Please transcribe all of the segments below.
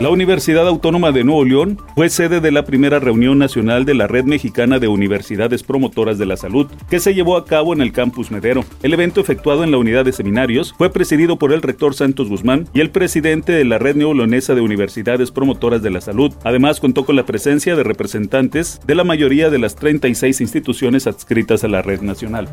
La Universidad Autónoma de Nuevo León fue sede de la primera reunión nacional de la Red Mexicana de Universidades Promotoras de la Salud, que se llevó a cabo en el campus Medero. El evento efectuado en la unidad de seminarios fue presidido por el rector Santos Guzmán y el presidente de la Red Neolonesa de Universidades Promotoras de la Salud. Además, contó con la presencia de representantes de la mayoría de las 36 instituciones adscritas a la red nacional.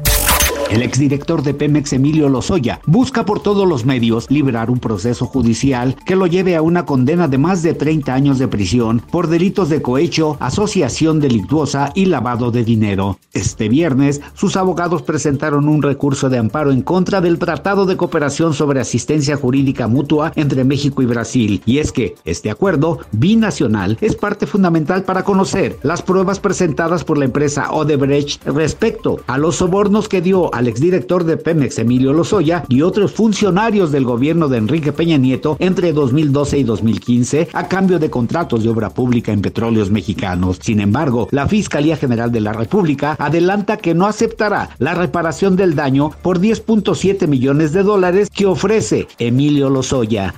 El exdirector de Pemex, Emilio Lozoya, busca por todos los medios liberar un proceso judicial que lo lleve a una condena de más de 30 años de prisión por delitos de cohecho, asociación delictuosa y lavado de dinero. Este viernes, sus abogados presentaron un recurso de amparo en contra del Tratado de Cooperación sobre Asistencia Jurídica Mutua entre México y Brasil. Y es que este acuerdo binacional es parte fundamental para conocer las pruebas presentadas por la empresa Odebrecht respecto a los sobornos que dio a exdirector de Pemex Emilio Lozoya y otros funcionarios del gobierno de Enrique Peña Nieto entre 2012 y 2015 a cambio de contratos de obra pública en petróleos mexicanos. Sin embargo, la Fiscalía General de la República adelanta que no aceptará la reparación del daño por 10.7 millones de dólares que ofrece Emilio Lozoya.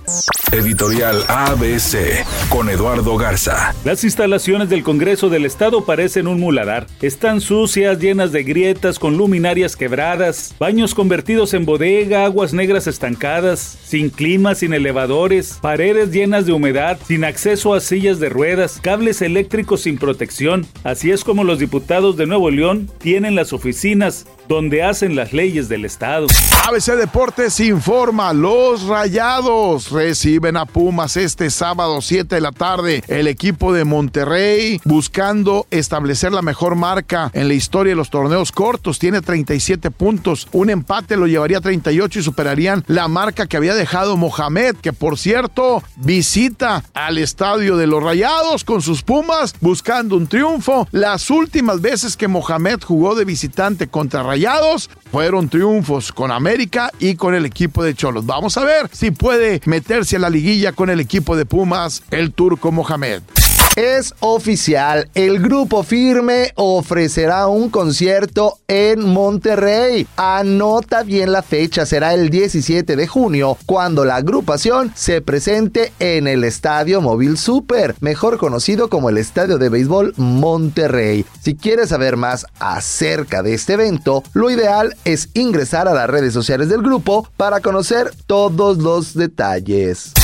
Editorial ABC con Eduardo Garza. Las instalaciones del Congreso del Estado parecen un muladar. Están sucias, llenas de grietas, con luminarias quebradas, baños convertidos en bodega, aguas negras estancadas, sin clima, sin elevadores, paredes llenas de humedad, sin acceso a sillas de ruedas, cables eléctricos sin protección. Así es como los diputados de Nuevo León tienen las oficinas donde hacen las leyes del Estado. ABC Deportes informa, los Rayados reciben a Pumas este sábado 7 de la tarde. El equipo de Monterrey buscando establecer la mejor marca en la historia de los torneos cortos. Tiene 37 puntos. Un empate lo llevaría a 38 y superarían la marca que había dejado Mohamed, que por cierto visita al estadio de los Rayados con sus Pumas buscando un triunfo. Las últimas veces que Mohamed jugó de visitante contra Rayados Fueron triunfos con América y con el equipo de Cholos. Vamos a ver si puede meterse a la liguilla con el equipo de Pumas, el turco Mohamed. Es oficial, el grupo firme ofrecerá un concierto en Monterrey. Anota bien la fecha, será el 17 de junio, cuando la agrupación se presente en el Estadio Móvil Super, mejor conocido como el Estadio de Béisbol Monterrey. Si quieres saber más acerca de este evento, lo ideal es ingresar a las redes sociales del grupo para conocer todos los detalles.